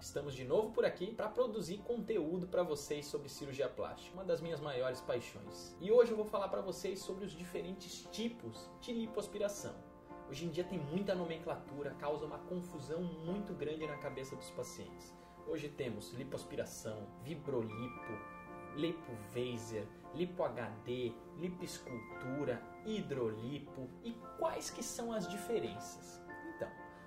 Estamos de novo por aqui para produzir conteúdo para vocês sobre cirurgia plástica, uma das minhas maiores paixões. E hoje eu vou falar para vocês sobre os diferentes tipos de lipoaspiração. Hoje em dia tem muita nomenclatura, causa uma confusão muito grande na cabeça dos pacientes. Hoje temos lipoaspiração, vibrolipo, lipovaser, lipo-HD, lipoescultura, hidrolipo e quais que são as diferenças?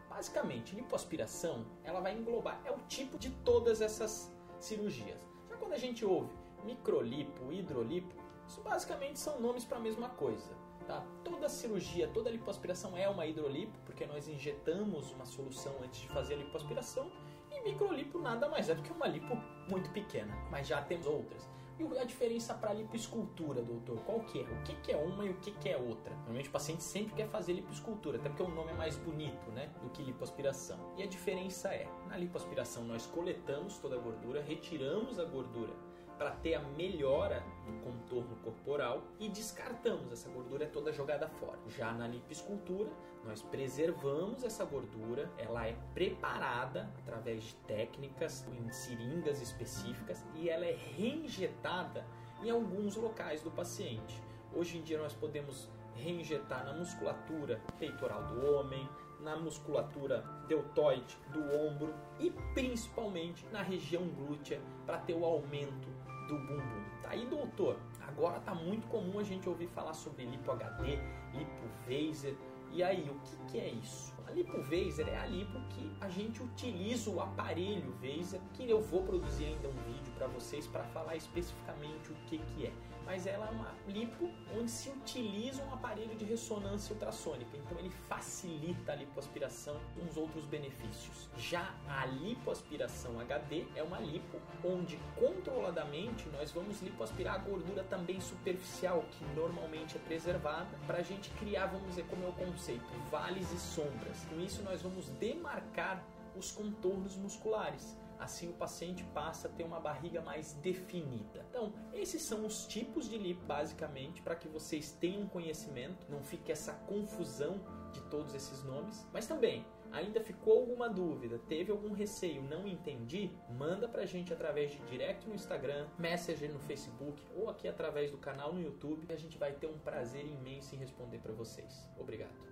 Basicamente, lipoaspiração, ela vai englobar, é o tipo de todas essas cirurgias. Já quando a gente ouve microlipo, hidrolipo, isso basicamente são nomes para a mesma coisa. Tá? Toda cirurgia, toda lipoaspiração é uma hidrolipo, porque nós injetamos uma solução antes de fazer a lipoaspiração, e microlipo nada mais é do que uma lipo muito pequena, mas já temos outras. E a diferença para lipoescultura, doutor, qual que é? O que, que é uma e o que, que é outra? Normalmente o paciente sempre quer fazer lipoescultura, até porque o nome é mais bonito, né, do que lipoaspiração. E a diferença é, na lipoaspiração nós coletamos toda a gordura, retiramos a gordura para ter a melhora do contorno corporal e descartamos essa gordura é toda jogada fora. Já na lipoescultura, nós preservamos essa gordura, ela é preparada através de técnicas em seringas específicas e ela é reinjetada em alguns locais do paciente. Hoje em dia nós podemos reinjetar na musculatura peitoral do homem, na musculatura deltoide do ombro e principalmente na região glútea para ter o aumento do bumbum. Tá aí, doutor. Agora tá muito comum a gente ouvir falar sobre lipo HD, lipo Vaser. E aí, o que, que é isso? A lipo Vaser é a lipo que a gente utiliza o aparelho Vaser, que eu vou produzir ainda um vídeo vocês para falar especificamente o que, que é. Mas ela é uma lipo onde se utiliza um aparelho de ressonância ultrassônica, então ele facilita a lipoaspiração com os outros benefícios. Já a lipoaspiração HD é uma lipo onde controladamente nós vamos lipoaspirar a gordura também superficial, que normalmente é preservada, para a gente criar, vamos dizer, como é o conceito, vales e sombras. Com isso nós vamos demarcar os contornos musculares. Assim o paciente passa a ter uma barriga mais definida. Então, esses são os tipos de lipo basicamente para que vocês tenham conhecimento, não fique essa confusão de todos esses nomes. Mas também, ainda ficou alguma dúvida, teve algum receio, não entendi? Manda pra gente através de direct no Instagram, Messenger no Facebook ou aqui através do canal no YouTube. A gente vai ter um prazer imenso em responder para vocês. Obrigado.